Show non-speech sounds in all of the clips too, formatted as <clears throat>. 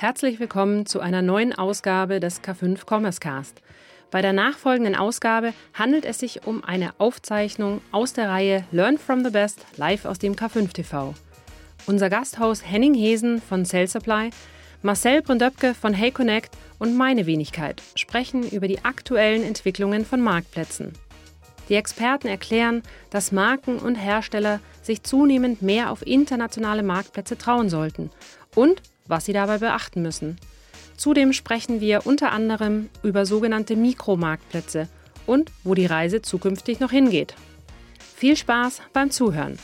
herzlich willkommen zu einer neuen Ausgabe des K5 Commerce Cast. Bei der nachfolgenden Ausgabe handelt es sich um eine Aufzeichnung aus der Reihe Learn from the Best live aus dem K5 TV. Unser Gasthaus Henning Hesen von Cell Supply, Marcel Bründöpke von Hey Connect und meine Wenigkeit sprechen über die aktuellen Entwicklungen von Marktplätzen. Die Experten erklären, dass Marken und Hersteller sich zunehmend mehr auf internationale Marktplätze trauen sollten und was sie dabei beachten müssen. Zudem sprechen wir unter anderem über sogenannte Mikromarktplätze und wo die Reise zukünftig noch hingeht. Viel Spaß beim Zuhören.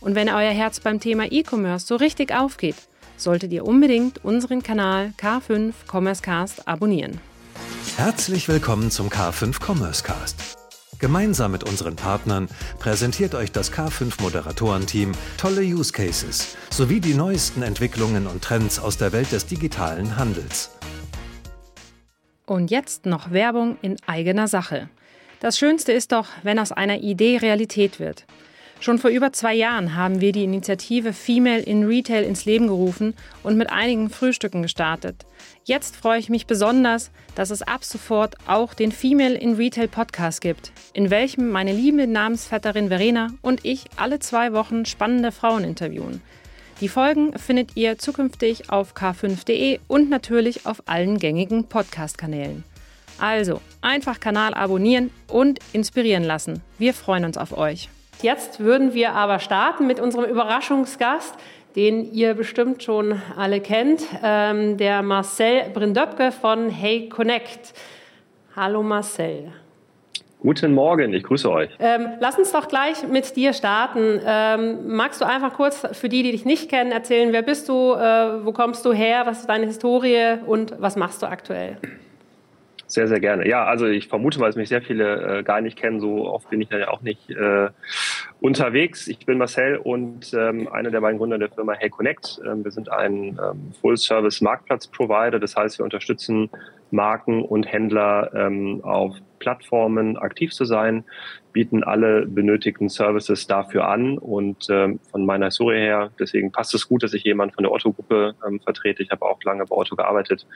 Und wenn euer Herz beim Thema E-Commerce so richtig aufgeht, solltet ihr unbedingt unseren Kanal K5 Commerce Cast abonnieren. Herzlich willkommen zum K5 Commerce Cast. Gemeinsam mit unseren Partnern präsentiert euch das K5 Moderatorenteam tolle Use Cases sowie die neuesten Entwicklungen und Trends aus der Welt des digitalen Handels. Und jetzt noch Werbung in eigener Sache. Das Schönste ist doch, wenn aus einer Idee Realität wird. Schon vor über zwei Jahren haben wir die Initiative Female in Retail ins Leben gerufen und mit einigen Frühstücken gestartet. Jetzt freue ich mich besonders, dass es ab sofort auch den Female in Retail Podcast gibt, in welchem meine liebe Namensvetterin Verena und ich alle zwei Wochen spannende Frauen interviewen. Die Folgen findet ihr zukünftig auf k5.de und natürlich auf allen gängigen Podcast-Kanälen. Also einfach Kanal abonnieren und inspirieren lassen. Wir freuen uns auf euch. Jetzt würden wir aber starten mit unserem Überraschungsgast, den ihr bestimmt schon alle kennt, ähm, der Marcel Brindöpke von Hey Connect. Hallo Marcel. Guten Morgen, ich grüße euch. Ähm, lass uns doch gleich mit dir starten. Ähm, magst du einfach kurz für die, die dich nicht kennen, erzählen, wer bist du, äh, wo kommst du her, was ist deine Historie und was machst du aktuell? Sehr, sehr gerne. Ja, also ich vermute, weil es mich sehr viele äh, gar nicht kennen, so oft bin ich ja auch nicht äh, unterwegs. Ich bin Marcel und ähm, einer der beiden Gründer der Firma Hey Connect. Ähm, wir sind ein ähm, Full-Service-Marktplatz-Provider. Das heißt, wir unterstützen Marken und Händler ähm, auf Plattformen aktiv zu sein, bieten alle benötigten Services dafür an. Und ähm, von meiner Historie her, deswegen passt es gut, dass ich jemand von der Otto-Gruppe ähm, vertrete. Ich habe auch lange bei Otto gearbeitet,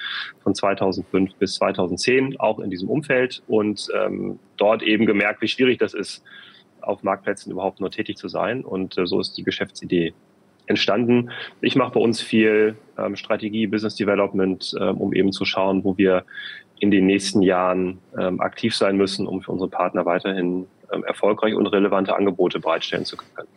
von 2005 bis 2010, auch in diesem Umfeld. Und ähm, dort eben gemerkt, wie schwierig das ist, auf Marktplätzen überhaupt nur tätig zu sein. Und äh, so ist die Geschäftsidee entstanden. Ich mache bei uns viel ähm, Strategie, Business Development, ähm, um eben zu schauen, wo wir in den nächsten Jahren ähm, aktiv sein müssen, um für unsere Partner weiterhin ähm, erfolgreich und relevante Angebote bereitstellen zu können.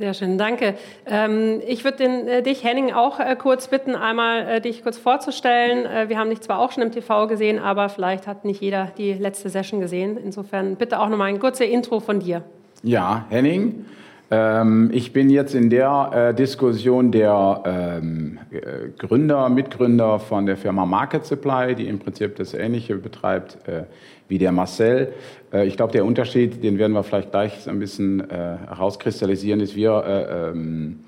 Sehr schön, danke. Ähm, ich würde äh, dich, Henning, auch äh, kurz bitten, einmal äh, dich kurz vorzustellen. Äh, wir haben dich zwar auch schon im TV gesehen, aber vielleicht hat nicht jeder die letzte Session gesehen. Insofern bitte auch nochmal ein kurzes Intro von dir. Ja, Henning, ähm, ich bin jetzt in der äh, Diskussion der ähm, äh, Gründer, Mitgründer von der Firma Market Supply, die im Prinzip das Ähnliche betreibt äh, wie der Marcel. Äh, ich glaube, der Unterschied, den werden wir vielleicht gleich ein bisschen äh, herauskristallisieren, ist, wir, äh, ähm,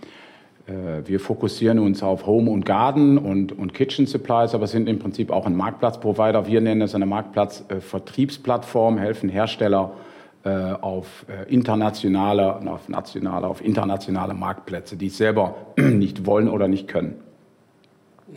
wir fokussieren uns auf Home und Garden und, und Kitchen Supplies, aber sind im Prinzip auch ein Marktplatzprovider. Wir nennen es eine Marktplatzvertriebsplattform, helfen Hersteller, auf äh, internationale, auf nationale, auf internationale Marktplätze, die es selber <clears throat> nicht wollen oder nicht können.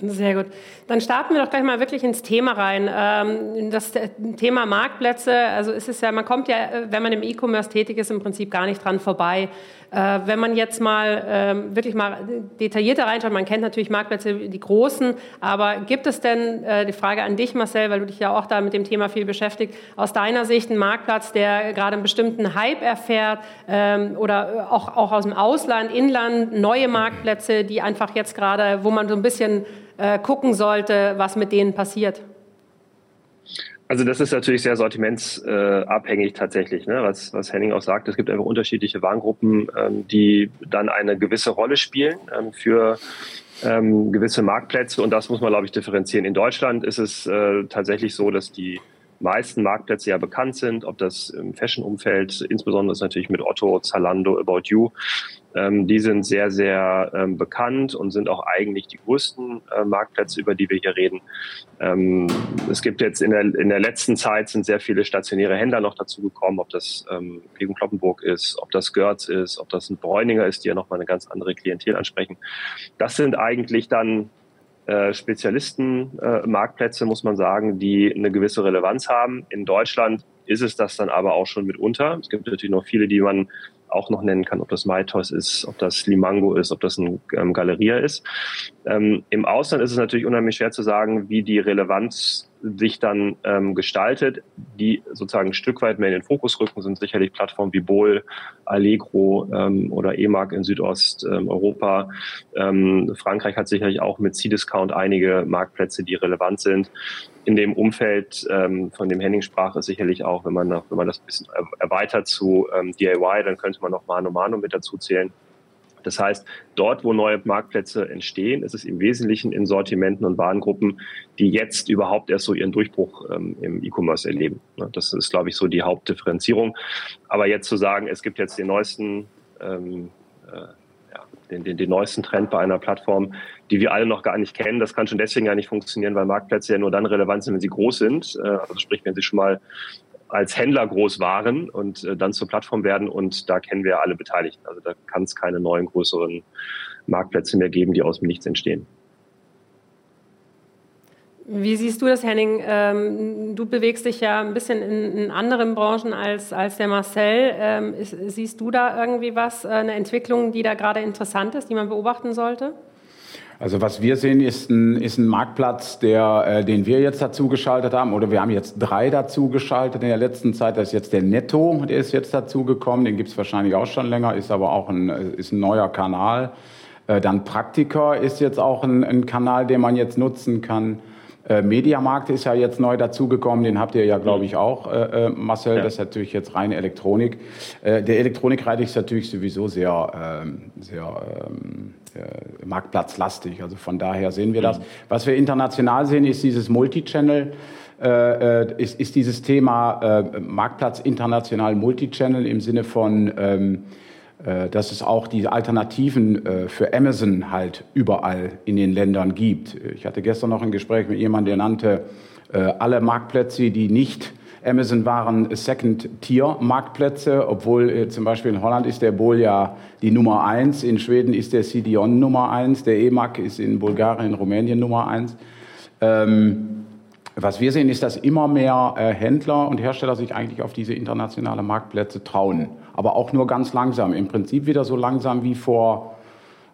Sehr gut. Dann starten wir doch gleich mal wirklich ins Thema rein. Ähm, das Thema Marktplätze, also ist es ja, man kommt ja, wenn man im E-Commerce tätig ist, im Prinzip gar nicht dran vorbei. Äh, wenn man jetzt mal ähm, wirklich mal detaillierter reinschaut, man kennt natürlich Marktplätze, die großen, aber gibt es denn, äh, die Frage an dich, Marcel, weil du dich ja auch da mit dem Thema viel beschäftigt, aus deiner Sicht einen Marktplatz, der gerade einen bestimmten Hype erfährt ähm, oder auch, auch aus dem Ausland, Inland, neue Marktplätze, die einfach jetzt gerade, wo man so ein bisschen äh, gucken sollte, was mit denen passiert? Also das ist natürlich sehr sortimentsabhängig tatsächlich, ne? was, was Henning auch sagt. Es gibt einfach unterschiedliche Warengruppen, ähm, die dann eine gewisse Rolle spielen ähm, für ähm, gewisse Marktplätze und das muss man, glaube ich, differenzieren. In Deutschland ist es äh, tatsächlich so, dass die meisten Marktplätze ja bekannt sind, ob das im Fashion-Umfeld, insbesondere ist natürlich mit Otto, Zalando, About You, ähm, die sind sehr, sehr ähm, bekannt und sind auch eigentlich die größten äh, Marktplätze, über die wir hier reden. Ähm, es gibt jetzt in der, in der letzten Zeit sind sehr viele stationäre Händler noch dazu gekommen, ob das ähm, Pegen Kloppenburg ist, ob das Görz ist, ob das ein Bräuninger ist, die ja nochmal eine ganz andere Klientel ansprechen. Das sind eigentlich dann äh, Spezialisten-Marktplätze, äh, muss man sagen, die eine gewisse Relevanz haben. In Deutschland ist es das dann aber auch schon mitunter. Es gibt natürlich noch viele, die man auch noch nennen kann, ob das MyToys ist, ob das Limango ist, ob das ein ähm, Galeria ist. Ähm, Im Ausland ist es natürlich unheimlich schwer zu sagen, wie die Relevanz sich dann ähm, gestaltet, die sozusagen ein Stück weit mehr in den Fokus rücken, sind sicherlich Plattformen wie Bol, Allegro ähm, oder EMAG in Südosteuropa. Ähm, Frankreich hat sicherlich auch mit C-Discount einige Marktplätze, die relevant sind. In dem Umfeld, ähm, von dem Henning sprach, ist sicherlich auch, wenn man, wenn man das ein bisschen erweitert zu ähm, DIY, dann könnte man noch Mano Mano mit dazu zählen. Das heißt, dort, wo neue Marktplätze entstehen, ist es im Wesentlichen in Sortimenten und Warengruppen, die jetzt überhaupt erst so ihren Durchbruch ähm, im E-Commerce erleben. Das ist, glaube ich, so die Hauptdifferenzierung. Aber jetzt zu sagen, es gibt jetzt den neuesten, ähm, äh, den, den, den neuesten Trend bei einer Plattform, die wir alle noch gar nicht kennen, das kann schon deswegen ja nicht funktionieren, weil Marktplätze ja nur dann relevant sind, wenn sie groß sind. Äh, also sprich, wenn sie schon mal als Händler groß waren und äh, dann zur Plattform werden. Und da kennen wir alle Beteiligten. Also da kann es keine neuen größeren Marktplätze mehr geben, die aus dem Nichts entstehen. Wie siehst du das, Henning? Ähm, du bewegst dich ja ein bisschen in, in anderen Branchen als, als der Marcel. Ähm, ist, siehst du da irgendwie was, äh, eine Entwicklung, die da gerade interessant ist, die man beobachten sollte? Also was wir sehen, ist ein, ist ein Marktplatz, der, äh, den wir jetzt dazu geschaltet haben, oder wir haben jetzt drei dazu geschaltet in der letzten Zeit. Das ist jetzt der Netto, der ist jetzt dazu gekommen. Den gibt es wahrscheinlich auch schon länger, ist aber auch ein, ist ein neuer Kanal. Äh, dann Praktika ist jetzt auch ein, ein Kanal, den man jetzt nutzen kann. Äh, Mediamarkt ist ja jetzt neu dazugekommen, den habt ihr ja, glaube ich, auch, äh, äh, Marcel. Ja. Das ist natürlich jetzt reine Elektronik. Äh, der Elektronikreiter ist natürlich sowieso sehr, ähm, sehr ähm, äh, marktplatzlastig. Also von daher sehen wir das. Mhm. Was wir international sehen, ist dieses Multichannel. Ist, ist dieses Thema Marktplatz international Multichannel im Sinne von, ähm, äh, dass es auch die Alternativen äh, für Amazon halt überall in den Ländern gibt. Ich hatte gestern noch ein Gespräch mit jemandem, der nannte alle Marktplätze, die nicht Amazon waren Second-Tier-Marktplätze, obwohl äh, zum Beispiel in Holland ist der Bol ja die Nummer eins, in Schweden ist der CDON Nummer eins, der EMAG ist in Bulgarien, Rumänien Nummer eins. Ähm, was wir sehen, ist, dass immer mehr äh, Händler und Hersteller sich eigentlich auf diese internationalen Marktplätze trauen. Aber auch nur ganz langsam. Im Prinzip wieder so langsam wie vor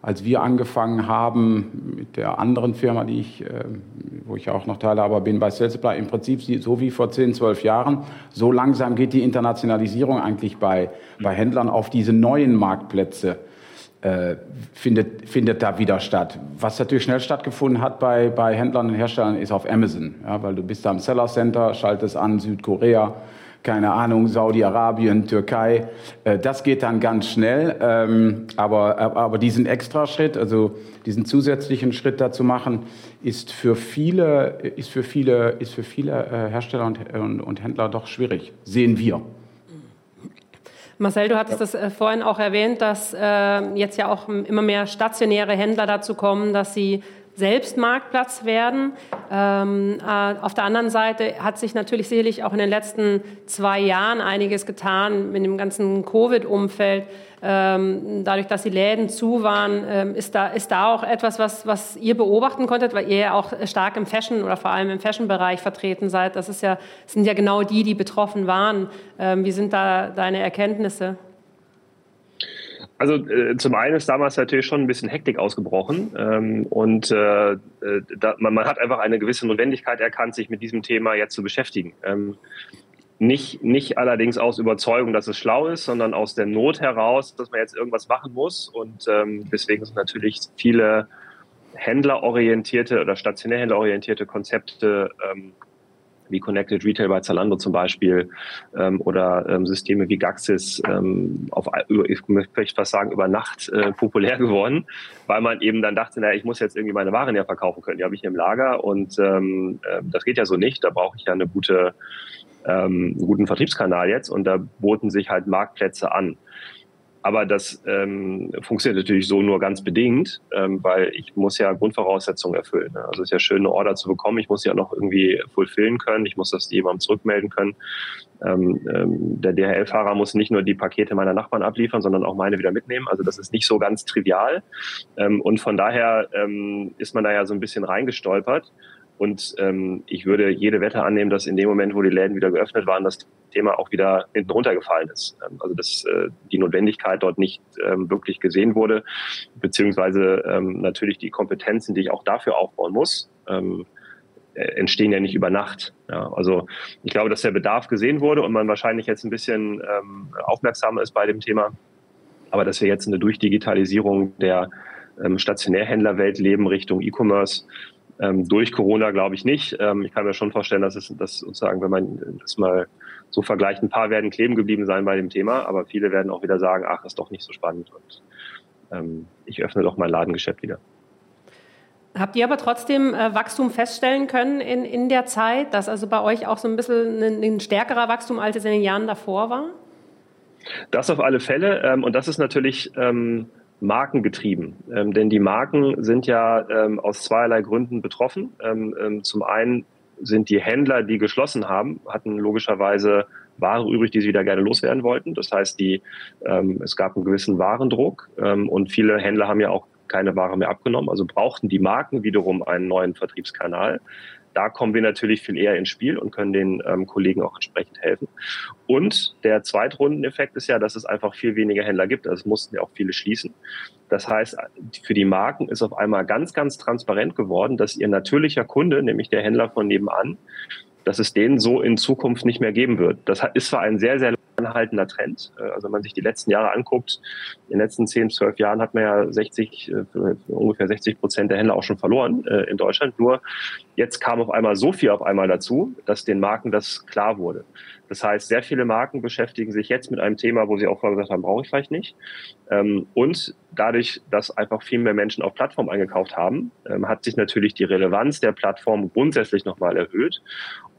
als wir angefangen haben mit der anderen Firma, die ich, äh, wo ich auch noch Teilhaber bin, bei Salesforce, im Prinzip so wie vor 10, 12 Jahren, so langsam geht die Internationalisierung eigentlich bei, bei Händlern auf diese neuen Marktplätze. Äh, findet, findet da wieder statt. Was natürlich schnell stattgefunden hat bei, bei Händlern und Herstellern ist auf Amazon, ja, weil du bist da im Seller Center, schaltest an Südkorea, keine Ahnung, Saudi-Arabien, Türkei. Äh, das geht dann ganz schnell. Ähm, aber, aber diesen Extraschritt, also diesen zusätzlichen Schritt dazu machen, ist für viele, ist für viele, ist für viele äh, Hersteller und, und, und Händler doch schwierig. Sehen wir. Marcel, du hattest ja. das äh, vorhin auch erwähnt, dass äh, jetzt ja auch immer mehr stationäre Händler dazu kommen, dass sie selbst Marktplatz werden. Ähm, äh, auf der anderen Seite hat sich natürlich sicherlich auch in den letzten zwei Jahren einiges getan mit dem ganzen Covid-Umfeld. Ähm, dadurch, dass die Läden zu waren, ähm, ist, da, ist da auch etwas, was, was ihr beobachten konntet, weil ihr ja auch stark im Fashion oder vor allem im Fashion-Bereich vertreten seid. Das ist ja, sind ja genau die, die betroffen waren. Ähm, wie sind da deine Erkenntnisse? Also äh, zum einen ist damals natürlich schon ein bisschen Hektik ausgebrochen ähm, und äh, äh, da, man, man, hat einfach eine gewisse Notwendigkeit erkannt, sich mit diesem Thema jetzt zu beschäftigen. Ähm, nicht, nicht allerdings aus Überzeugung, dass es schlau ist, sondern aus der Not heraus, dass man jetzt irgendwas machen muss. Und ähm, deswegen sind natürlich viele händlerorientierte oder stationär händlerorientierte Konzepte ähm, wie Connected Retail bei Zalando zum Beispiel ähm, oder ähm, Systeme wie Gaxis ähm, auf, ich möchte fast sagen, über Nacht äh, populär <laughs> geworden, weil man eben dann dachte, naja, ich muss jetzt irgendwie meine Waren ja verkaufen können, die habe ich im Lager und ähm, äh, das geht ja so nicht, da brauche ich ja eine gute, ähm, einen guten Vertriebskanal jetzt und da boten sich halt Marktplätze an. Aber das ähm, funktioniert natürlich so nur ganz bedingt, ähm, weil ich muss ja Grundvoraussetzungen erfüllen. Ne? Also es ist ja schön, eine Order zu bekommen. Ich muss sie ja noch irgendwie fulfillen können. Ich muss das jemandem zurückmelden können. Ähm, ähm, der DHL-Fahrer muss nicht nur die Pakete meiner Nachbarn abliefern, sondern auch meine wieder mitnehmen. Also das ist nicht so ganz trivial. Ähm, und von daher ähm, ist man da ja so ein bisschen reingestolpert. Und ähm, ich würde jede Wette annehmen, dass in dem Moment, wo die Läden wieder geöffnet waren, das Thema auch wieder hinten runtergefallen ist. Ähm, also dass äh, die Notwendigkeit dort nicht ähm, wirklich gesehen wurde, beziehungsweise ähm, natürlich die Kompetenzen, die ich auch dafür aufbauen muss, äh, entstehen ja nicht über Nacht. Ja, also ich glaube, dass der Bedarf gesehen wurde und man wahrscheinlich jetzt ein bisschen aufmerksamer ist bei dem Thema. Aber dass wir jetzt eine Durchdigitalisierung der Stationärhändlerwelt leben Richtung E-Commerce, durch Corona glaube ich nicht. Ich kann mir schon vorstellen, dass es dass sozusagen, wenn man das mal so vergleicht, ein paar werden kleben geblieben sein bei dem Thema, aber viele werden auch wieder sagen, ach, ist doch nicht so spannend und ähm, ich öffne doch mein Ladengeschäft wieder. Habt ihr aber trotzdem äh, Wachstum feststellen können in, in der Zeit, dass also bei euch auch so ein bisschen ein, ein stärkerer Wachstum, als es in den Jahren davor war? Das auf alle Fälle. Ähm, und das ist natürlich ähm, markengetrieben. Ähm, denn die Marken sind ja ähm, aus zweierlei Gründen betroffen. Ähm, ähm, zum einen sind die Händler, die geschlossen haben, hatten logischerweise Ware übrig, die sie wieder gerne loswerden wollten. Das heißt, die, ähm, es gab einen gewissen Warendruck ähm, und viele Händler haben ja auch keine Ware mehr abgenommen, also brauchten die Marken wiederum einen neuen Vertriebskanal da kommen wir natürlich viel eher ins Spiel und können den ähm, Kollegen auch entsprechend helfen. Und der Zweitrundeneffekt ist ja, dass es einfach viel weniger Händler gibt. Also es mussten ja auch viele schließen. Das heißt, für die Marken ist auf einmal ganz, ganz transparent geworden, dass ihr natürlicher Kunde, nämlich der Händler von nebenan, dass es den so in Zukunft nicht mehr geben wird. Das ist zwar ein sehr, sehr anhaltender Trend. Äh, also wenn man sich die letzten Jahre anguckt, in den letzten 10, 12 Jahren hat man ja 60, äh, ungefähr 60 Prozent der Händler auch schon verloren äh, in Deutschland. Nur jetzt kam auf einmal so viel auf einmal dazu, dass den Marken das klar wurde. Das heißt, sehr viele Marken beschäftigen sich jetzt mit einem Thema, wo sie auch vorher gesagt haben, brauche ich vielleicht nicht. Ähm, und dadurch, dass einfach viel mehr Menschen auf Plattformen eingekauft haben, ähm, hat sich natürlich die Relevanz der Plattform grundsätzlich nochmal erhöht.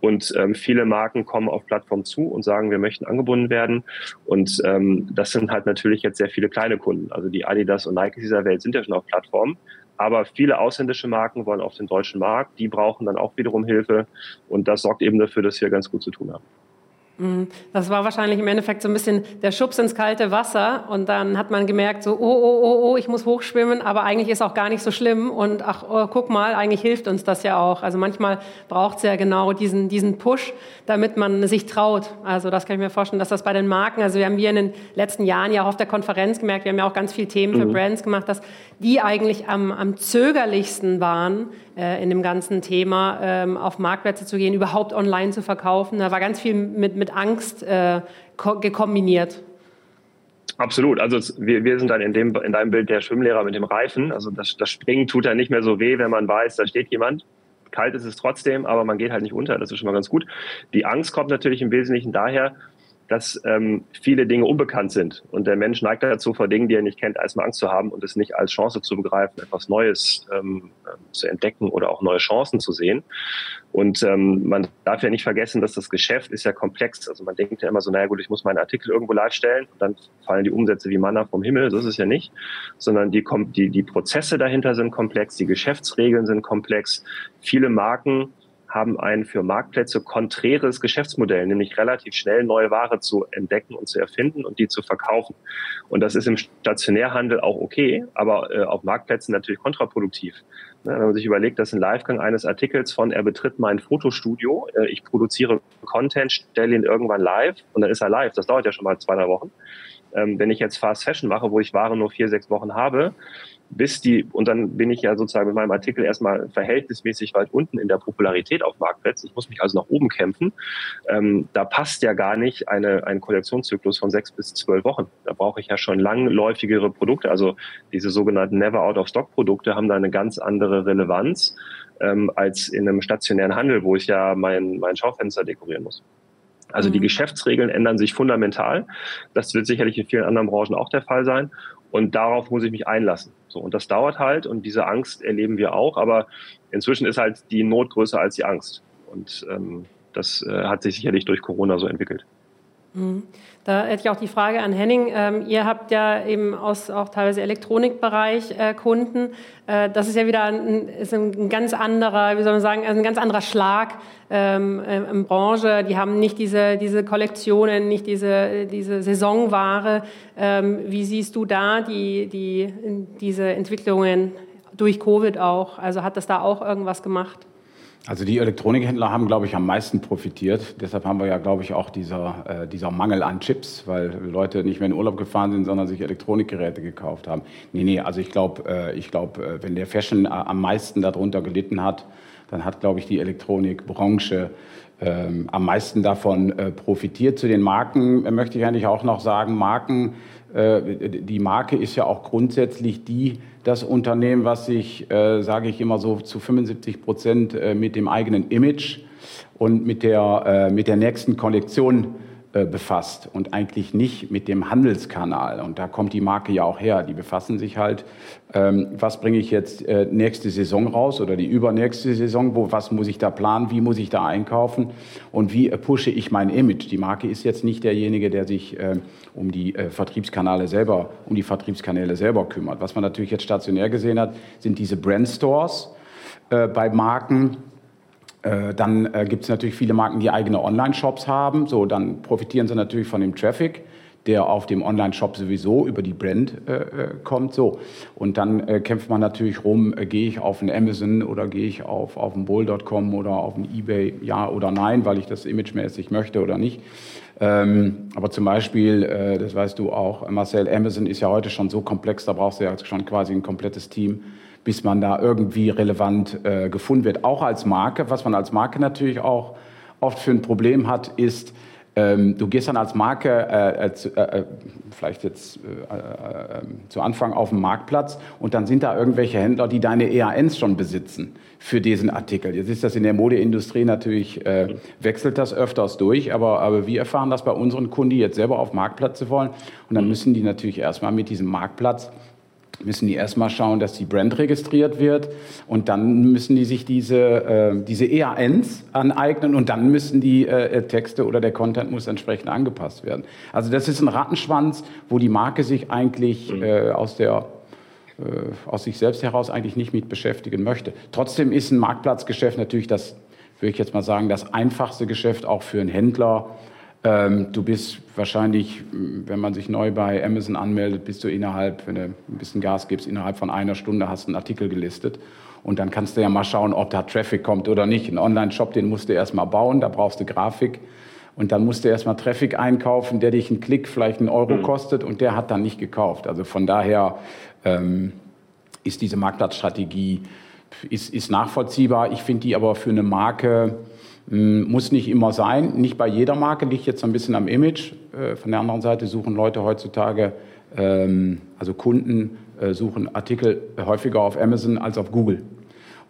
Und ähm, viele Marken kommen auf Plattformen zu und sagen, wir möchten angebunden werden. Und ähm, das sind halt natürlich jetzt sehr viele kleine Kunden. Also die Adidas und Nike dieser Welt sind ja schon auf Plattformen. Aber viele ausländische Marken wollen auf den deutschen Markt. Die brauchen dann auch wiederum Hilfe. Und das sorgt eben dafür, dass wir ganz gut zu tun haben. Mhm. Das war wahrscheinlich im Endeffekt so ein bisschen der Schubs ins kalte Wasser und dann hat man gemerkt, so, oh, oh, oh, oh, ich muss hochschwimmen, aber eigentlich ist auch gar nicht so schlimm und ach, oh, guck mal, eigentlich hilft uns das ja auch. Also manchmal braucht es ja genau diesen, diesen Push, damit man sich traut. Also das kann ich mir vorstellen, dass das bei den Marken, also wir haben wir in den letzten Jahren ja auch auf der Konferenz gemerkt, wir haben ja auch ganz viele Themen für mhm. Brands gemacht, dass die eigentlich am, am zögerlichsten waren, äh, in dem ganzen Thema, ähm, auf Marktplätze zu gehen, überhaupt online zu verkaufen. Da war ganz viel mit, mit Angst äh, gekombiniert. Absolut. Also wir, wir sind dann in, dem, in deinem Bild der Schwimmlehrer mit dem Reifen. Also das, das Springen tut ja nicht mehr so weh, wenn man weiß, da steht jemand. Kalt ist es trotzdem, aber man geht halt nicht unter. Das ist schon mal ganz gut. Die Angst kommt natürlich im Wesentlichen daher, dass ähm, viele Dinge unbekannt sind. Und der Mensch neigt dazu, vor Dingen, die er nicht kennt, erstmal Angst zu haben und es nicht als Chance zu begreifen, etwas Neues ähm, äh, zu entdecken oder auch neue Chancen zu sehen. Und ähm, man darf ja nicht vergessen, dass das Geschäft ist ja komplex. Also man denkt ja immer so, naja gut, ich muss meinen Artikel irgendwo live stellen und dann fallen die Umsätze wie Manna vom Himmel. So ist es ja nicht. Sondern die, die, die Prozesse dahinter sind komplex, die Geschäftsregeln sind komplex. Viele Marken haben ein für Marktplätze konträres Geschäftsmodell, nämlich relativ schnell neue Ware zu entdecken und zu erfinden und die zu verkaufen. Und das ist im Stationärhandel auch okay, aber äh, auf Marktplätzen natürlich kontraproduktiv. Ne, wenn man sich überlegt, dass ein Livegang eines Artikels von er betritt mein Fotostudio, äh, ich produziere Content, stelle ihn irgendwann live und dann ist er live. Das dauert ja schon mal zwei, drei Wochen Ähm, wenn ich jetzt Fast Fashion mache, wo ich Ware nur vier, sechs Wochen habe, bis die, und dann bin ich ja sozusagen mit meinem Artikel erstmal verhältnismäßig weit unten in der Popularität auf Marktplätzen. Ich muss mich also nach oben kämpfen. Ähm, da passt ja gar nicht eine, ein Kollektionszyklus von sechs bis zwölf Wochen. Da brauche ich ja schon langläufigere Produkte. Also diese sogenannten Never-Out-of-Stock-Produkte haben da eine ganz andere Relevanz ähm, als in einem stationären Handel, wo ich ja mein, mein Schaufenster dekorieren muss. Also die mhm. Geschäftsregeln ändern sich fundamental. Das wird sicherlich in vielen anderen Branchen auch der Fall sein. Und darauf muss ich mich einlassen. So, und das dauert halt und diese Angst erleben wir auch, aber inzwischen ist halt die Not größer als die Angst. Und ähm, das äh, hat sich sicherlich durch Corona so entwickelt. Mhm. Da hätte ich auch die Frage an Henning. Ähm, ihr habt ja eben aus auch teilweise Elektronikbereich äh, Kunden. Äh, das ist ja wieder ein, ist ein ganz anderer, wie soll man sagen, ein ganz anderer Schlag ähm, äh, in Branche. Die haben nicht diese, diese Kollektionen, nicht diese, diese Saisonware. Ähm, wie siehst du da die, die, diese Entwicklungen durch Covid auch? Also hat das da auch irgendwas gemacht? Also die Elektronikhändler haben, glaube ich, am meisten profitiert. Deshalb haben wir ja, glaube ich, auch dieser, äh, dieser Mangel an Chips, weil Leute nicht mehr in Urlaub gefahren sind, sondern sich Elektronikgeräte gekauft haben. Nee, nee, also ich glaube, äh, ich glaub, äh, wenn der Fashion am meisten darunter gelitten hat, dann hat, glaube ich, die Elektronikbranche ähm, am meisten davon äh, profitiert. Zu den Marken äh, möchte ich eigentlich auch noch sagen, Marken, äh, die Marke ist ja auch grundsätzlich die, das Unternehmen, was sich, äh, sage ich immer so, zu 75 Prozent äh, mit dem eigenen Image und mit der, äh, mit der nächsten Kollektion befasst und eigentlich nicht mit dem Handelskanal. Und da kommt die Marke ja auch her. Die befassen sich halt, ähm, was bringe ich jetzt äh, nächste Saison raus oder die übernächste Saison, wo, was muss ich da planen, wie muss ich da einkaufen und wie äh, pushe ich mein Image. Die Marke ist jetzt nicht derjenige, der sich äh, um die äh, Vertriebskanäle selber, um die Vertriebskanäle selber kümmert. Was man natürlich jetzt stationär gesehen hat, sind diese Brandstores äh, bei Marken, äh, dann äh, gibt es natürlich viele Marken, die eigene Online-Shops haben. So, dann profitieren sie natürlich von dem Traffic, der auf dem Online-Shop sowieso über die Brand äh, äh kommt. So. Und dann äh, kämpft man natürlich rum, äh, gehe ich auf ein Amazon oder gehe ich auf, auf ein Bull.com oder auf ein Ebay, ja oder nein, weil ich das imagemäßig möchte oder nicht. Ähm, aber zum Beispiel, äh, das weißt du auch, Marcel, Amazon ist ja heute schon so komplex, da brauchst du ja schon quasi ein komplettes Team bis man da irgendwie relevant äh, gefunden wird. Auch als Marke, was man als Marke natürlich auch oft für ein Problem hat, ist, ähm, du gehst dann als Marke, äh, äh, zu, äh, äh, vielleicht jetzt äh, zu Anfang auf den Marktplatz und dann sind da irgendwelche Händler, die deine EANs schon besitzen für diesen Artikel. Jetzt ist das in der Modeindustrie natürlich, wechselt das öfters durch, aber, aber wir erfahren das bei unseren Kunden, die jetzt selber auf Marktplätze wollen und dann müssen die natürlich erstmal mit diesem Marktplatz müssen die erstmal schauen, dass die Brand registriert wird und dann müssen die sich diese, äh, diese EANs aneignen und dann müssen die äh, Texte oder der Content muss entsprechend angepasst werden. Also das ist ein Rattenschwanz, wo die Marke sich eigentlich mhm. äh, aus der äh, aus sich selbst heraus eigentlich nicht mit beschäftigen möchte. Trotzdem ist ein Marktplatzgeschäft natürlich das, würde ich jetzt mal sagen, das einfachste Geschäft auch für einen Händler, ähm, du bist wahrscheinlich, wenn man sich neu bei Amazon anmeldet, bist du innerhalb, wenn du ein bisschen Gas gibst, innerhalb von einer Stunde hast du einen Artikel gelistet. Und dann kannst du ja mal schauen, ob da Traffic kommt oder nicht. Ein Online-Shop, den musst du erst mal bauen, da brauchst du Grafik. Und dann musst du erst mal Traffic einkaufen, der dich einen Klick vielleicht einen Euro mhm. kostet und der hat dann nicht gekauft. Also von daher ähm, ist diese Marktplatzstrategie ist, ist nachvollziehbar. Ich finde die aber für eine Marke muss nicht immer sein, nicht bei jeder Marke, liegt jetzt ein bisschen am Image. Äh, von der anderen Seite suchen Leute heutzutage, ähm, also Kunden äh, suchen Artikel häufiger auf Amazon als auf Google.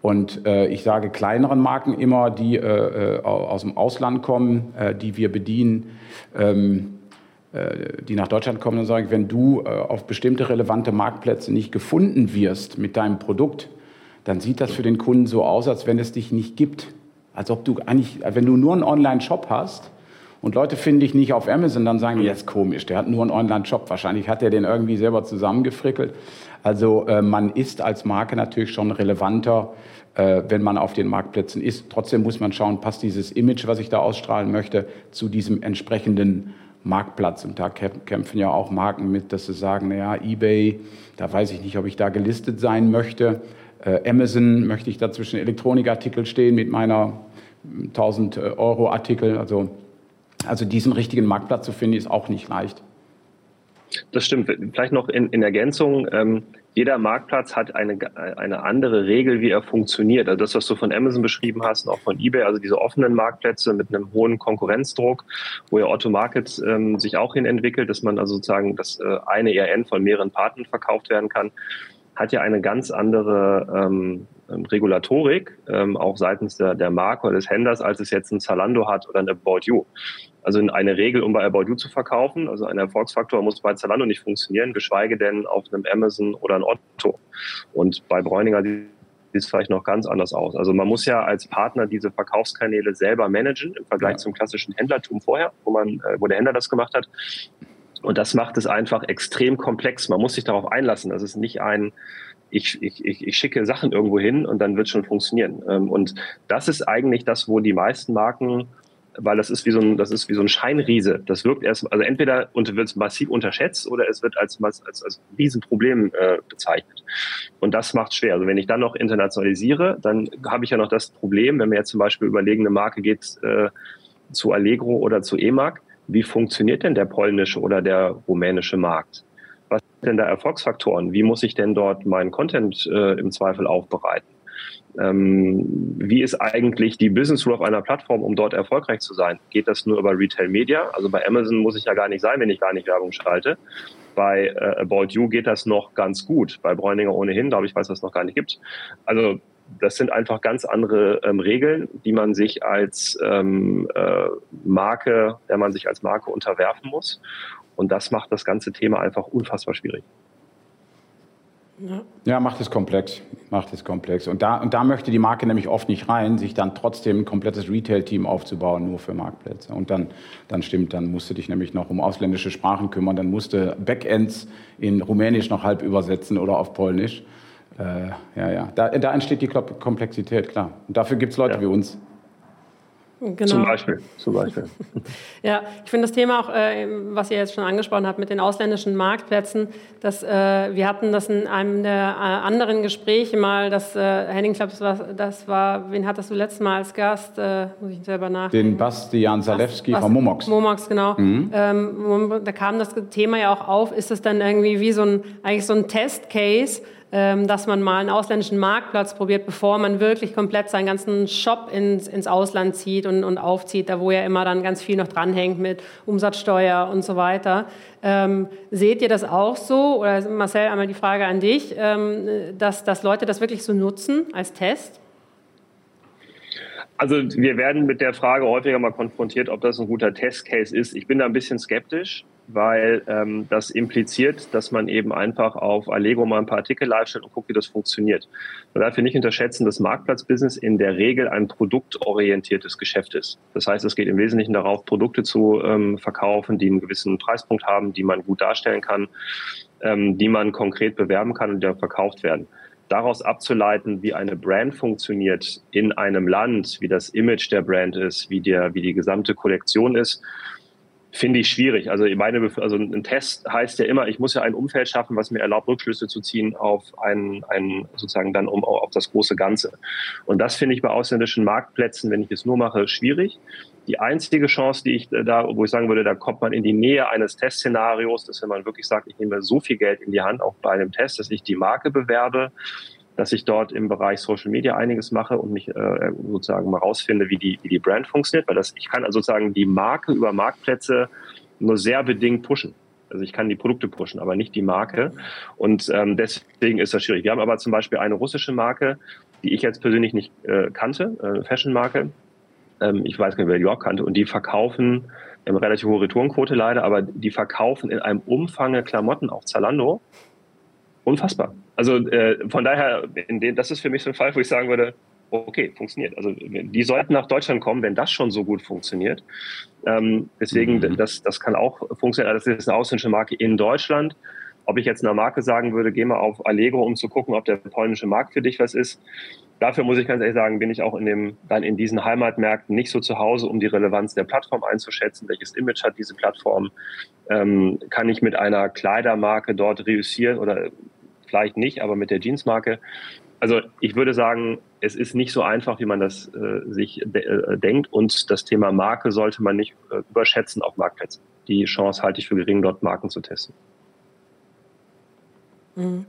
Und äh, ich sage kleineren Marken immer, die aus dem Ausland kommen, die wir bedienen, ähm, die nach Deutschland kommen und sagen, wenn du auf bestimmte relevante Marktplätze nicht gefunden wirst mit deinem Produkt, dann sieht das für den Kunden so aus, als wenn es dich nicht gibt. Als ob du eigentlich, wenn du nur einen Online-Shop hast und Leute finden dich nicht auf Amazon, dann sagen die, jetzt komisch, der hat nur einen Online-Shop. Wahrscheinlich hat er den irgendwie selber zusammengefrickelt. Also äh, man ist als Marke natürlich schon relevanter, äh, wenn man auf den Marktplätzen ist. Trotzdem muss man schauen, passt dieses Image, was ich da ausstrahlen möchte, zu diesem entsprechenden Marktplatz. Und da kämpfen ja auch Marken mit, dass sie sagen, naja, eBay, da weiß ich nicht, ob ich da gelistet sein möchte. Äh, Amazon möchte ich da zwischen Elektronikartikel stehen mit meiner 1000 äh, Euro Artikel. Also, also diesen richtigen Marktplatz zu finden, ist auch nicht leicht. Das stimmt. Vielleicht noch in, in Ergänzung. Ähm, jeder Marktplatz hat eine, eine andere Regel, wie er funktioniert. Also das, was du von Amazon beschrieben hast und auch von eBay, also diese offenen Marktplätze mit einem hohen Konkurrenzdruck, wo ja Otto Market ähm, sich auch hin entwickelt, dass man also sozusagen das äh, eine ERN von mehreren Partnern verkauft werden kann, hat ja eine ganz andere ähm, Regulatorik, ähm, auch seitens der, der Marke oder des Händlers, als es jetzt ein Zalando hat oder ein About You. Also eine Regel, um bei About You zu verkaufen, also ein Erfolgsfaktor muss bei Zalando nicht funktionieren, geschweige denn auf einem Amazon oder ein Otto. Und bei Bräuninger sieht es vielleicht noch ganz anders aus. Also man muss ja als Partner diese Verkaufskanäle selber managen im Vergleich ja. zum klassischen Händlertum vorher, wo man, äh, wo der Händler das gemacht hat. Und das macht es einfach extrem komplex. Man muss sich darauf einlassen. Das ist nicht ein, ich, ich, ich schicke Sachen irgendwo hin und dann wird schon funktionieren. Ähm, und das ist eigentlich das, wo die meisten Marken weil das ist wie so ein, das ist wie so ein Scheinriese. Das wirkt erst, also entweder wird es massiv unterschätzt oder es wird als, als, als Riesenproblem äh, bezeichnet. Und das macht schwer. Also wenn ich dann noch internationalisiere, dann habe ich ja noch das Problem, wenn wir jetzt zum Beispiel überlegen, eine Marke geht äh, zu Allegro oder zu EMAG, wie funktioniert denn der polnische oder der rumänische Markt? Was sind denn da Erfolgsfaktoren? Wie muss ich denn dort meinen Content äh, im Zweifel aufbereiten? Ähm, wie ist eigentlich die Business Rule auf einer Plattform, um dort erfolgreich zu sein? Geht das nur über Retail Media? Also bei Amazon muss ich ja gar nicht sein, wenn ich gar nicht Werbung schalte. Bei äh, About You geht das noch ganz gut. Bei Bräuninger ohnehin, glaube ich, weiß, dass es noch gar nicht gibt. Also das sind einfach ganz andere ähm, Regeln, die man sich als ähm, äh, Marke, der man sich als Marke unterwerfen muss. Und das macht das ganze Thema einfach unfassbar schwierig. Ja. macht es komplex. Macht es komplex. Und da, und da möchte die Marke nämlich oft nicht rein, sich dann trotzdem ein komplettes Retail-Team aufzubauen, nur für Marktplätze. Und dann, dann stimmt, dann musst du dich nämlich noch um ausländische Sprachen kümmern. Dann musst du Backends in Rumänisch noch halb übersetzen oder auf Polnisch. Äh, ja, ja. Da, da entsteht die Komplexität, klar. Und dafür gibt es Leute ja. wie uns. Genau. Zum Beispiel. Zum Beispiel. <laughs> ja, ich finde das Thema auch, äh, was ihr jetzt schon angesprochen habt mit den ausländischen Marktplätzen, dass äh, wir hatten das in einem der äh, anderen Gespräche mal, dass äh, Henning, ich glaube, das war, das war, wen hattest du letztes Mal als Gast? Äh, muss ich selber nachdenken. Den Bastian Zalewski von Momox. Momox, genau. Mhm. Ähm, da kam das Thema ja auch auf, ist es dann irgendwie wie so ein, eigentlich so ein Testcase, dass man mal einen ausländischen Marktplatz probiert, bevor man wirklich komplett seinen ganzen Shop ins, ins Ausland zieht und, und aufzieht, da wo ja immer dann ganz viel noch dranhängt mit Umsatzsteuer und so weiter. Ähm, seht ihr das auch so? Oder Marcel, einmal die Frage an dich, ähm, dass, dass Leute das wirklich so nutzen als Test? Also wir werden mit der Frage häufiger mal konfrontiert, ob das ein guter Testcase ist. Ich bin da ein bisschen skeptisch weil ähm, das impliziert, dass man eben einfach auf Allegro mal ein paar Artikel live stellt und guckt, wie das funktioniert. Man darf hier nicht unterschätzen, dass Marktplatzbusiness in der Regel ein produktorientiertes Geschäft ist. Das heißt, es geht im Wesentlichen darauf, Produkte zu ähm, verkaufen, die einen gewissen Preispunkt haben, die man gut darstellen kann, ähm, die man konkret bewerben kann und die verkauft werden daraus abzuleiten, wie eine Brand funktioniert in einem Land, wie das Image der Brand ist, wie, der, wie die gesamte Kollektion ist, finde ich schwierig. Also meine, also ein Test heißt ja immer, ich muss ja ein Umfeld schaffen, was mir erlaubt, Rückschlüsse zu ziehen auf ein, ein sozusagen dann um auf das große Ganze. Und das finde ich bei ausländischen Marktplätzen, wenn ich es nur mache, schwierig. Die einzige Chance, die ich da, wo ich sagen würde, da kommt man in die Nähe eines Testszenarios, dass wenn man wirklich sagt, ich nehme so viel Geld in die Hand, auch bei einem Test, dass ich die Marke bewerbe, dass ich dort im Bereich Social Media einiges mache und mich äh, sozusagen mal rausfinde, wie die, wie die Brand funktioniert, weil das, ich kann also sozusagen die Marke über Marktplätze nur sehr bedingt pushen. Also ich kann die Produkte pushen, aber nicht die Marke. Und ähm, deswegen ist das schwierig. Wir haben aber zum Beispiel eine russische Marke, die ich jetzt persönlich nicht äh, kannte, äh, Fashion-Marke. Ähm, ich weiß gar nicht, wer die auch kannte. Und die verkaufen, wir haben relativ hohe Retourenquote leider, aber die verkaufen in einem Umfang Klamotten auf Zalando. Unfassbar. Also äh, von daher, in dem, das ist für mich so ein Fall, wo ich sagen würde, okay, funktioniert. Also die sollten nach Deutschland kommen, wenn das schon so gut funktioniert. Ähm, deswegen, mhm. das, das kann auch funktionieren. Das ist eine ausländische Marke in Deutschland. Ob ich jetzt einer Marke sagen würde, geh mal auf Allegro, um zu gucken, ob der polnische Markt für dich was ist. Dafür muss ich ganz ehrlich sagen, bin ich auch in dem, dann in diesen Heimatmärkten nicht so zu Hause, um die Relevanz der Plattform einzuschätzen. Welches Image hat diese Plattform? Ähm, kann ich mit einer Kleidermarke dort reüssieren oder vielleicht nicht, aber mit der Jeansmarke. Also ich würde sagen, es ist nicht so einfach, wie man das äh, sich de äh, denkt. Und das Thema Marke sollte man nicht äh, überschätzen auf Marktplätzen. Die Chance halte ich für gering, dort Marken zu testen. Mhm.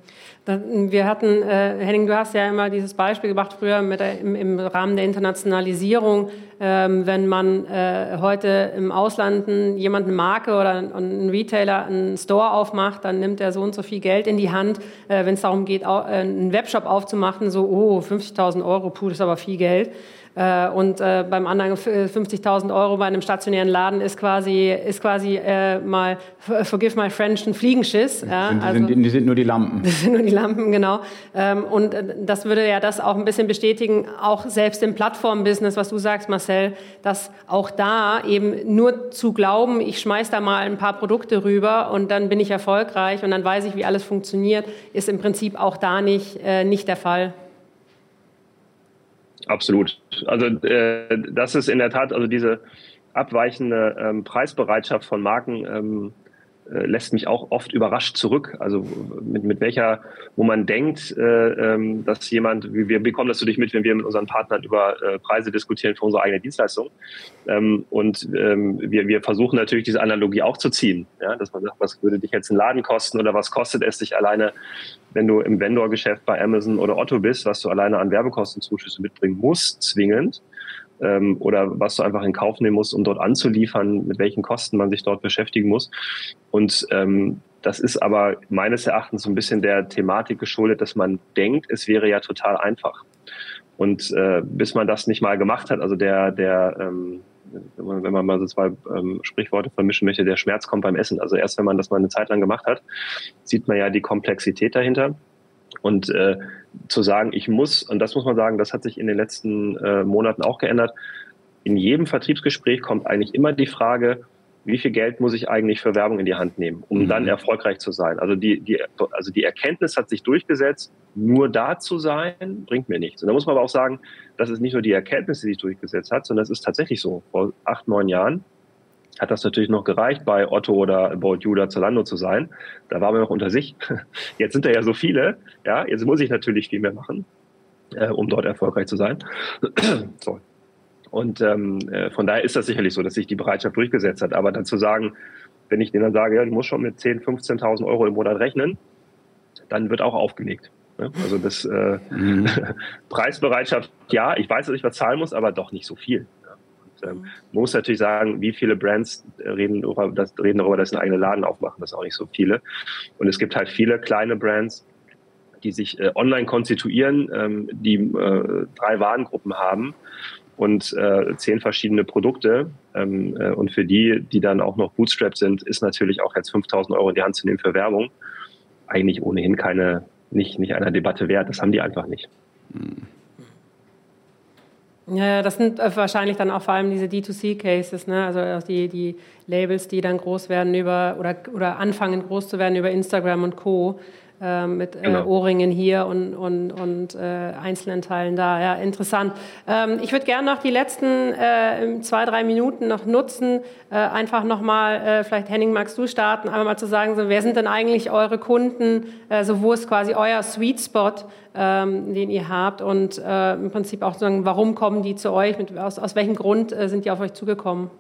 Wir hatten, äh, Henning, du hast ja immer dieses Beispiel gebracht früher mit der, im, im, Rahmen der Internationalisierung, ähm, wenn man äh, heute im Ausland jemand eine Marke oder ein, Retailer einen Store aufmacht, dann nimmt er so und so viel Geld in die Hand, äh, wenn es darum geht, auch, äh, einen Webshop aufzumachen, so, oh, 50.000 Euro, puh, das ist aber viel Geld. Äh, und äh, beim anderen 50.000 Euro bei einem stationären Laden ist quasi, ist quasi äh, mal, forgive my French, ein Fliegenschiss. Ja, die, also, sind, die sind nur die Lampen. <laughs> Das sind nur die Lampen, genau. Ähm, und das würde ja das auch ein bisschen bestätigen, auch selbst im Plattformbusiness, was du sagst, Marcel, dass auch da eben nur zu glauben, ich schmeiß da mal ein paar Produkte rüber und dann bin ich erfolgreich und dann weiß ich, wie alles funktioniert, ist im Prinzip auch da nicht, nicht der Fall. Absolut. Also äh, das ist in der Tat, also diese abweichende ähm, Preisbereitschaft von Marken ähm, äh, lässt mich auch oft überrascht zurück. Also mit, mit welcher, wo man denkt, äh, ähm, dass jemand, wir bekommen das natürlich mit, wenn wir mit unseren Partnern über äh, Preise diskutieren für unsere eigene Dienstleistung. Ähm, und ähm, wir, wir versuchen natürlich diese Analogie auch zu ziehen. Ja? Dass man sagt, was würde dich jetzt ein Laden kosten oder was kostet es dich alleine, wenn du im Vendor-Geschäft bei Amazon oder Otto bist, was du alleine an Werbekostenzuschüsse mitbringen musst, zwingend ähm, oder was du einfach in Kauf nehmen musst, um dort anzuliefern, mit welchen Kosten man sich dort beschäftigen muss. Und ähm, das ist aber meines Erachtens so ein bisschen der Thematik geschuldet, dass man denkt, es wäre ja total einfach. Und äh, bis man das nicht mal gemacht hat, also der, der ähm, wenn man mal so zwei ähm, Sprichworte vermischen möchte, der Schmerz kommt beim Essen. Also erst wenn man das mal eine Zeit lang gemacht hat, sieht man ja die Komplexität dahinter. Und äh, zu sagen, ich muss, und das muss man sagen, das hat sich in den letzten äh, Monaten auch geändert, in jedem Vertriebsgespräch kommt eigentlich immer die Frage, wie viel Geld muss ich eigentlich für Werbung in die Hand nehmen, um mhm. dann erfolgreich zu sein. Also die, die, also die Erkenntnis hat sich durchgesetzt, nur da zu sein, bringt mir nichts. Und da muss man aber auch sagen, das ist nicht nur die Erkenntnis, die sich durchgesetzt hat, sondern es ist tatsächlich so. Vor acht, neun Jahren hat das natürlich noch gereicht, bei Otto oder About You oder Zalando zu sein. Da waren wir noch unter sich. <laughs> Jetzt sind da ja so viele. Ja, jetzt muss ich natürlich viel mehr machen, äh, um dort erfolgreich zu sein. <clears throat> so. Und ähm, äh, von daher ist das sicherlich so, dass sich die Bereitschaft durchgesetzt hat. Aber dann zu sagen, wenn ich denen dann sage, ja, du musst schon mit 10.000, 15.000 Euro im Monat rechnen, dann wird auch aufgelegt. Ne? Also das äh, mhm. <laughs> Preisbereitschaft, ja, ich weiß, dass ich was zahlen muss, aber doch nicht so viel ähm, man muss natürlich sagen, wie viele Brands reden darüber, dass, reden darüber, dass sie einen eigenen Laden aufmachen. Das sind auch nicht so viele. Und es gibt halt viele kleine Brands, die sich äh, online konstituieren, ähm, die äh, drei Warengruppen haben und äh, zehn verschiedene Produkte. Ähm, äh, und für die, die dann auch noch bootstrapped sind, ist natürlich auch jetzt 5000 Euro in die Hand zu nehmen für Werbung eigentlich ohnehin keine, nicht, nicht einer Debatte wert. Das haben die einfach nicht. Mhm. Ja, das sind äh, wahrscheinlich dann auch vor allem diese D2C-Cases, ne? also die, die Labels, die dann groß werden über oder, oder anfangen groß zu werden über Instagram und Co. Äh, mit äh, genau. Ohrringen hier und, und, und äh, einzelnen Teilen da. Ja, interessant. Ähm, ich würde gerne noch die letzten äh, zwei, drei Minuten noch nutzen, äh, einfach nochmal, äh, vielleicht Henning, magst du starten, einmal mal zu sagen, so, wer sind denn eigentlich eure Kunden, äh, so wo ist quasi euer Sweet Spot, ähm, den ihr habt und im Prinzip auch sagen, warum kommen die zu euch, mit, aus, aus welchem Grund sind die auf euch zugekommen?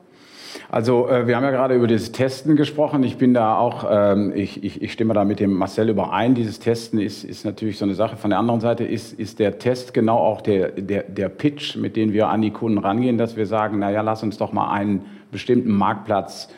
Also äh, wir haben ja gerade über dieses Testen gesprochen. Ich bin da auch, ähm, ich, ich, ich stimme da mit dem Marcel überein. Dieses Testen ist, ist natürlich so eine Sache. Von der anderen Seite ist, ist der Test genau auch der, der, der Pitch, mit dem wir an die Kunden rangehen, dass wir sagen, naja, lass uns doch mal einen bestimmten Marktplatz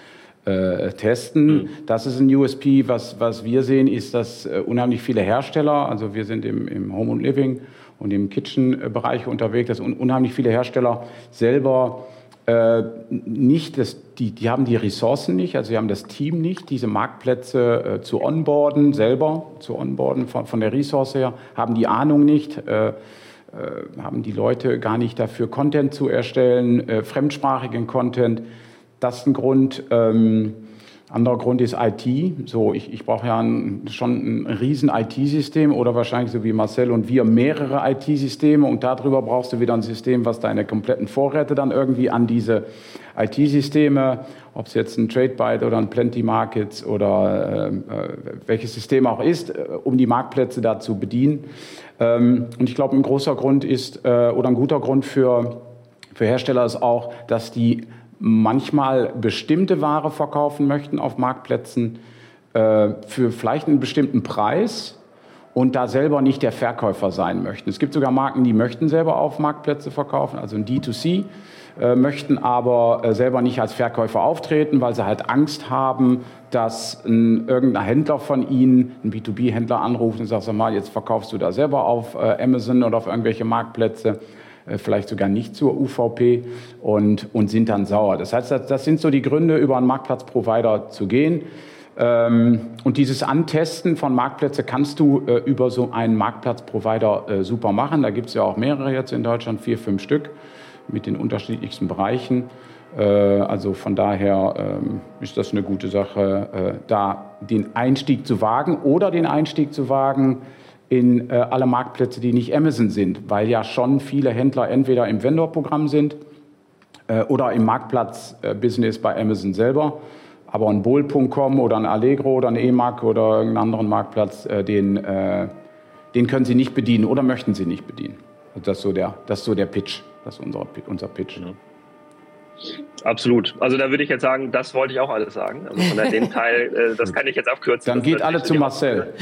äh, testen. Mhm. Das ist ein USP. Was, was wir sehen, ist, dass äh, unheimlich viele Hersteller, also wir sind im, im Home und Living und im Kitchen-Bereich unterwegs, dass un, unheimlich viele Hersteller selber äh, nicht das, die, die haben die Ressourcen nicht, also sie haben das Team nicht, diese Marktplätze äh, zu onboarden, selber zu onboarden von, von der Ressource her, haben die Ahnung nicht, äh, äh haben die Leute gar nicht dafür, Content zu erstellen, äh, fremdsprachigen Content. Das ist ein Grund. Ähm, anderer Grund ist IT. So, ich, ich brauche ja ein, schon ein riesen IT-System oder wahrscheinlich so wie Marcel und wir mehrere IT-Systeme und darüber brauchst du wieder ein System, was deine kompletten Vorräte dann irgendwie an diese IT-Systeme, ob es jetzt ein TradeByte oder ein Plenty Markets oder äh, äh, welches System auch ist, äh, um die Marktplätze da zu bedienen. Ähm, und ich glaube, ein großer Grund ist äh, oder ein guter Grund für, für Hersteller ist auch, dass die manchmal bestimmte Ware verkaufen möchten auf Marktplätzen, äh, für vielleicht einen bestimmten Preis und da selber nicht der Verkäufer sein möchten. Es gibt sogar Marken, die möchten selber auf Marktplätze verkaufen, also ein D2C, äh, möchten aber äh, selber nicht als Verkäufer auftreten, weil sie halt Angst haben, dass ein, irgendein Händler von ihnen, ein B2B-Händler anruft und sagt, sag mal, jetzt verkaufst du da selber auf äh, Amazon oder auf irgendwelche Marktplätze, vielleicht sogar nicht zur UVP und, und sind dann sauer. Das heißt, das, das sind so die Gründe, über einen Marktplatzprovider zu gehen. Ähm, und dieses Antesten von Marktplätzen kannst du äh, über so einen Marktplatzprovider äh, super machen. Da gibt es ja auch mehrere jetzt in Deutschland, vier, fünf Stück mit den unterschiedlichsten Bereichen. Äh, also von daher ähm, ist das eine gute Sache, da den Einstieg zu wagen oder den Einstieg zu wagen in alle Marktplätze, die nicht Amazon sind, weil ja schon viele Händler entweder im Vendor-Programm sind oder im Marktplatz-Business bei Amazon selber. Aber ein Bowl.com oder ein Allegro oder ein EMAG oder irgendeinen anderen Marktplatz, äh, den, äh, den können Sie nicht bedienen oder möchten Sie nicht bedienen. Also das, ist so der, das so der Pitch, das ist unser, unser Pitch. Mhm. Absolut. Also da würde ich jetzt sagen, das wollte ich auch alles sagen. Also von dem Teil, äh, das kann ich jetzt abkürzen. Dann geht alle zu Marcel.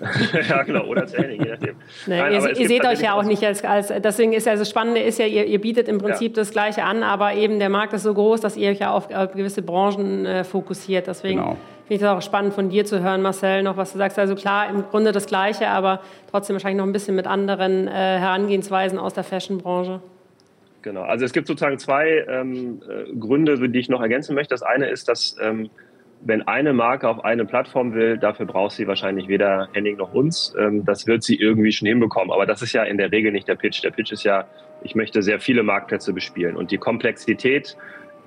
<laughs> ja, genau, oder Training, je nachdem. Nee, Nein, ihr, ihr seht euch ja auch nicht als, als, deswegen ist ja das Spannende ist ja, ihr, ihr bietet im Prinzip ja. das Gleiche an, aber eben der Markt ist so groß, dass ihr euch ja auf, auf gewisse Branchen äh, fokussiert. Deswegen genau. finde ich das auch spannend von dir zu hören, Marcel, noch was du sagst. Also klar, im Grunde das Gleiche, aber trotzdem wahrscheinlich noch ein bisschen mit anderen äh, Herangehensweisen aus der Fashionbranche. Genau, also es gibt sozusagen zwei ähm, äh, Gründe, die ich noch ergänzen möchte. Das eine ist, dass ähm, wenn eine Marke auf eine Plattform will, dafür braucht sie wahrscheinlich weder Henning noch uns. Ähm, das wird sie irgendwie schon hinbekommen. Aber das ist ja in der Regel nicht der Pitch. Der Pitch ist ja, ich möchte sehr viele Marktplätze bespielen. Und die Komplexität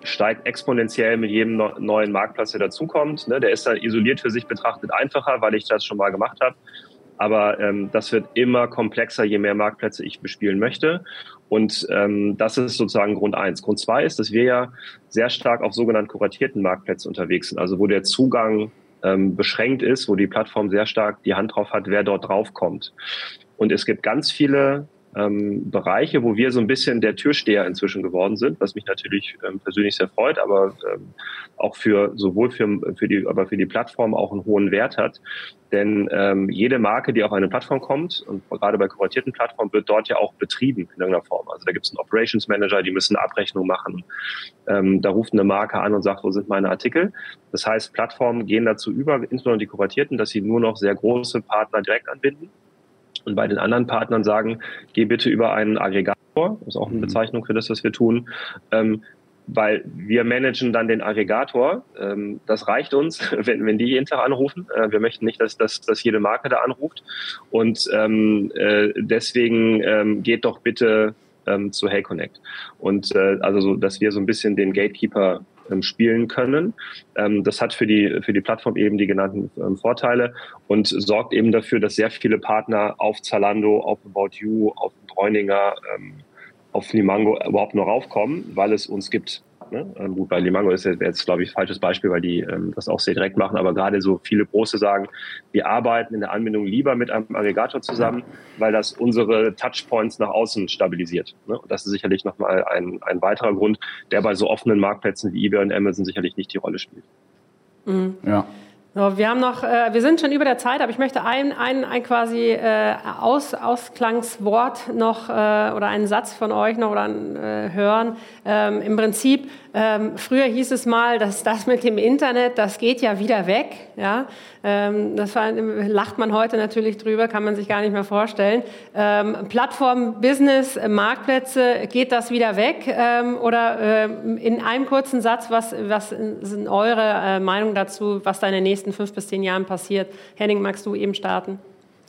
steigt exponentiell mit jedem neuen Marktplatz, der dazukommt. Ne, der ist dann isoliert für sich betrachtet einfacher, weil ich das schon mal gemacht habe. Aber ähm, das wird immer komplexer, je mehr Marktplätze ich bespielen möchte. Und ähm, das ist sozusagen Grund eins. Grund zwei ist, dass wir ja sehr stark auf sogenannten kuratierten Marktplätzen unterwegs sind, also wo der Zugang ähm, beschränkt ist, wo die Plattform sehr stark die Hand drauf hat, wer dort draufkommt. Und es gibt ganz viele ähm, Bereiche, wo wir so ein bisschen der Türsteher inzwischen geworden sind, was mich natürlich ähm, persönlich sehr freut, aber ähm, auch für sowohl für, für die, aber für die Plattform auch einen hohen Wert hat. Denn ähm, jede Marke, die auf eine Plattform kommt, und gerade bei kuratierten Plattformen, wird dort ja auch betrieben in irgendeiner Form. Also da gibt es einen Operations Manager, die müssen Abrechnung machen. Ähm, da ruft eine Marke an und sagt, wo sind meine Artikel? Das heißt, Plattformen gehen dazu über, insbesondere die kuratierten, dass sie nur noch sehr große Partner direkt anbinden und bei den anderen Partnern sagen, geh bitte über einen Aggregator, das ist auch eine mhm. Bezeichnung für das, was wir tun, ähm, weil wir managen dann den Aggregator. Ähm, das reicht uns, <laughs> wenn, wenn die jeden Tag anrufen. Äh, wir möchten nicht, dass, dass, dass jede Marke da anruft. Und ähm, äh, deswegen ähm, geht doch bitte ähm, zu Hey Connect. Und äh, also so, dass wir so ein bisschen den Gatekeeper ähm, spielen können. Ähm, das hat für die, für die Plattform eben die genannten ähm, Vorteile und sorgt eben dafür, dass sehr viele Partner auf Zalando, auf About You, auf Bräuninger, auf Limango überhaupt noch raufkommen, weil es uns gibt. Ne? Ähm, gut, bei Limango ist jetzt, glaube ich, ein falsches Beispiel, weil die ähm, das auch sehr direkt machen, aber gerade so viele große sagen, wir arbeiten in der Anbindung lieber mit einem Aggregator zusammen, weil das unsere Touchpoints nach außen stabilisiert. Ne? Und das ist sicherlich nochmal ein, ein weiterer Grund, der bei so offenen Marktplätzen wie eBay und Amazon sicherlich nicht die Rolle spielt. Mhm. Ja. Wir haben noch, äh, wir sind schon über der Zeit, aber ich möchte ein, ein, ein quasi äh, Aus, Ausklangswort noch äh, oder einen Satz von euch noch oder, äh, hören. Ähm, Im Prinzip ähm, früher hieß es mal, dass das mit dem Internet, das geht ja wieder weg. Ja, ähm, das war, lacht man heute natürlich drüber, kann man sich gar nicht mehr vorstellen. Ähm, Plattform, Business, Marktplätze, geht das wieder weg? Ähm, oder äh, in einem kurzen Satz, was, was sind eure äh, Meinung dazu, was da in den nächsten fünf bis zehn Jahren passiert? Henning, magst du eben starten?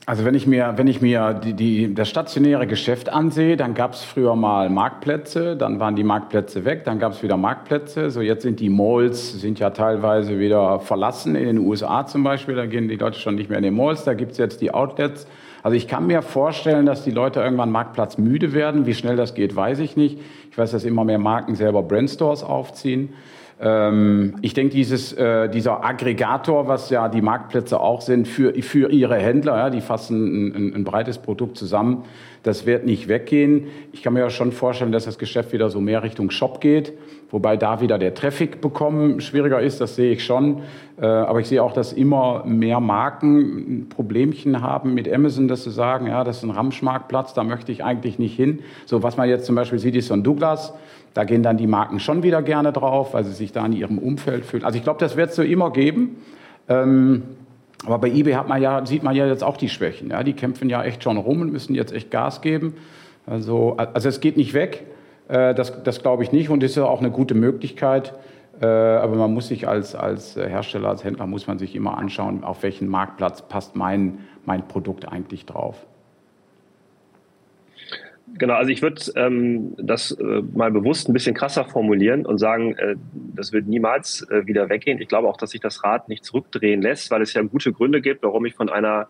Also wenn ich mir, wenn ich mir die, die, das stationäre Geschäft ansehe, dann gab es früher mal Marktplätze, dann waren die Marktplätze weg, dann gab es wieder Marktplätze. So jetzt sind die Malls, sind ja teilweise wieder verlassen, in den USA zum Beispiel, da gehen die Leute schon nicht mehr in die Malls, da gibt es jetzt die Outlets. Also ich kann mir vorstellen, dass die Leute irgendwann Marktplatz müde werden. Wie schnell das geht, weiß ich nicht. Weiß, dass immer mehr Marken selber Brandstores aufziehen. Ähm, ich denke, dieses, äh, dieser Aggregator, was ja die Marktplätze auch sind für, für ihre Händler, ja, die fassen ein, ein, ein breites Produkt zusammen, Das wird nicht weggehen. Ich kann mir ja schon vorstellen, dass das Geschäft wieder so mehr Richtung Shop geht, wobei da wieder der Traffic bekommen schwieriger ist, das sehe ich schon. Äh, aber ich sehe auch, dass immer mehr Marken ein Problemchen haben mit Amazon, dass sie sagen, ja, das ist ein Ramschmarktplatz, da möchte ich eigentlich nicht hin. So was man jetzt zum Beispiel sieht, ist so Douglas. Da gehen dann die Marken schon wieder gerne drauf, weil sie sich da in ihrem Umfeld fühlen. Also ich glaube, das wird es so immer geben. Ähm, aber bei eBay man ja, sieht man ja jetzt auch die Schwächen. Ja? Die kämpfen ja echt schon rum und müssen jetzt echt Gas geben. Also, also es geht nicht weg, äh, das, das glaube ich nicht und ist ja auch eine gute Möglichkeit. Äh, aber man muss sich als, als Hersteller, als Händler, muss man sich immer anschauen, auf welchen Marktplatz passt mein, mein Produkt eigentlich drauf. Genau, also ich würde ähm, das äh, mal bewusst ein bisschen krasser formulieren und sagen, äh, das wird niemals äh, wieder weggehen. Ich glaube auch, dass sich das Rad nicht zurückdrehen lässt, weil es ja gute Gründe gibt, warum ich von einer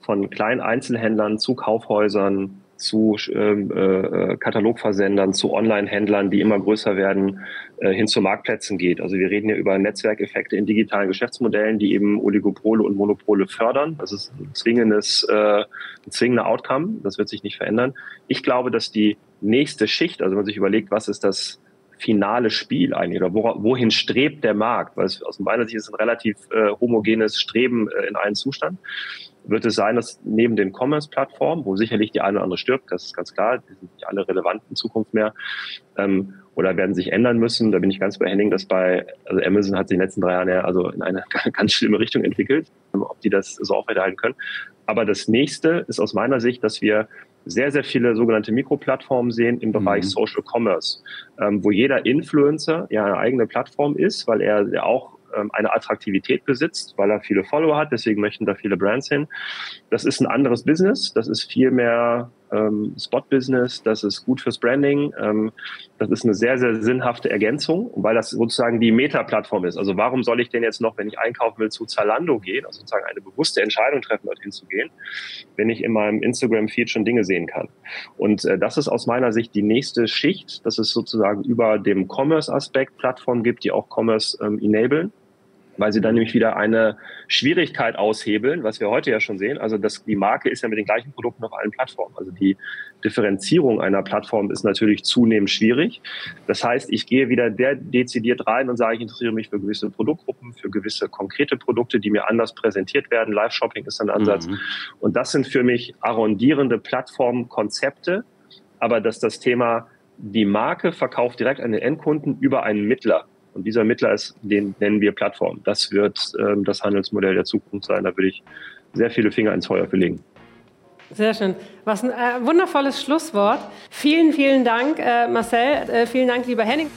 von kleinen Einzelhändlern zu Kaufhäusern zu ähm, äh, Katalogversendern, zu Online-Händlern, die immer größer werden, äh, hin zu Marktplätzen geht. Also wir reden hier über Netzwerkeffekte in digitalen Geschäftsmodellen, die eben Oligopole und Monopole fördern. Das ist ein zwingendes, äh, ein zwingender Outcome. Das wird sich nicht verändern. Ich glaube, dass die nächste Schicht, also wenn man sich überlegt, was ist das finale Spiel eigentlich oder wohin strebt der Markt? Weil es aus meiner Sicht ist ein relativ äh, homogenes Streben äh, in einen Zustand wird es sein, dass neben den Commerce-Plattformen, wo sicherlich die eine oder andere stirbt, das ist ganz klar, die sind nicht alle relevant in Zukunft mehr, ähm, oder werden sich ändern müssen. Da bin ich ganz bei Henning, dass bei, also Amazon hat sich in den letzten drei Jahren ja also in eine <laughs> ganz schlimme Richtung entwickelt, ob die das so aufrechterhalten können. Aber das nächste ist aus meiner Sicht, dass wir sehr, sehr viele sogenannte Mikroplattformen sehen im Bereich mhm. Social Commerce, ähm, wo jeder Influencer ja eine eigene Plattform ist, weil er ja auch ähm, eine Attraktivität besitzt, weil er viele Follower hat. Deswegen möchten da viele Brands hin. Das ist ein anderes Business. Das ist viel mehr ähm, Spot-Business. Das ist gut fürs Branding. Ähm, das ist eine sehr, sehr sinnhafte Ergänzung, weil das sozusagen die Meta-Plattform ist. Also warum soll ich denn jetzt noch, wenn ich einkaufen will, zu Zalando gehen, also sozusagen eine bewusste Entscheidung treffen, dorthin zu gehen, wenn ich in meinem Instagram-Feed schon Dinge sehen kann. Und äh, das ist aus meiner Sicht die nächste Schicht, dass es sozusagen über dem Commerce-Aspekt Plattformen gibt, die auch Commerce ähm, enablen weil sie dann nämlich wieder eine Schwierigkeit aushebeln, was wir heute ja schon sehen. Also das, die Marke ist ja mit den gleichen Produkten auf allen Plattformen. Also die Differenzierung einer Plattform ist natürlich zunehmend schwierig. Das heißt, ich gehe wieder der dezidiert rein und sage, ich interessiere mich für gewisse Produktgruppen, für gewisse konkrete Produkte, die mir anders präsentiert werden. Live-Shopping ist ein Ansatz. Mhm. Und das sind für mich arrondierende Plattformkonzepte. Aber dass das Thema die Marke verkauft direkt an den Endkunden über einen Mittler und dieser Mittler ist, den nennen wir Plattform. Das wird ähm, das Handelsmodell der Zukunft sein. Da würde ich sehr viele Finger ins Feuer für. Sehr schön. Was ein äh, wundervolles Schlusswort. Vielen, vielen Dank, äh, Marcel. Äh, vielen Dank, lieber Henning.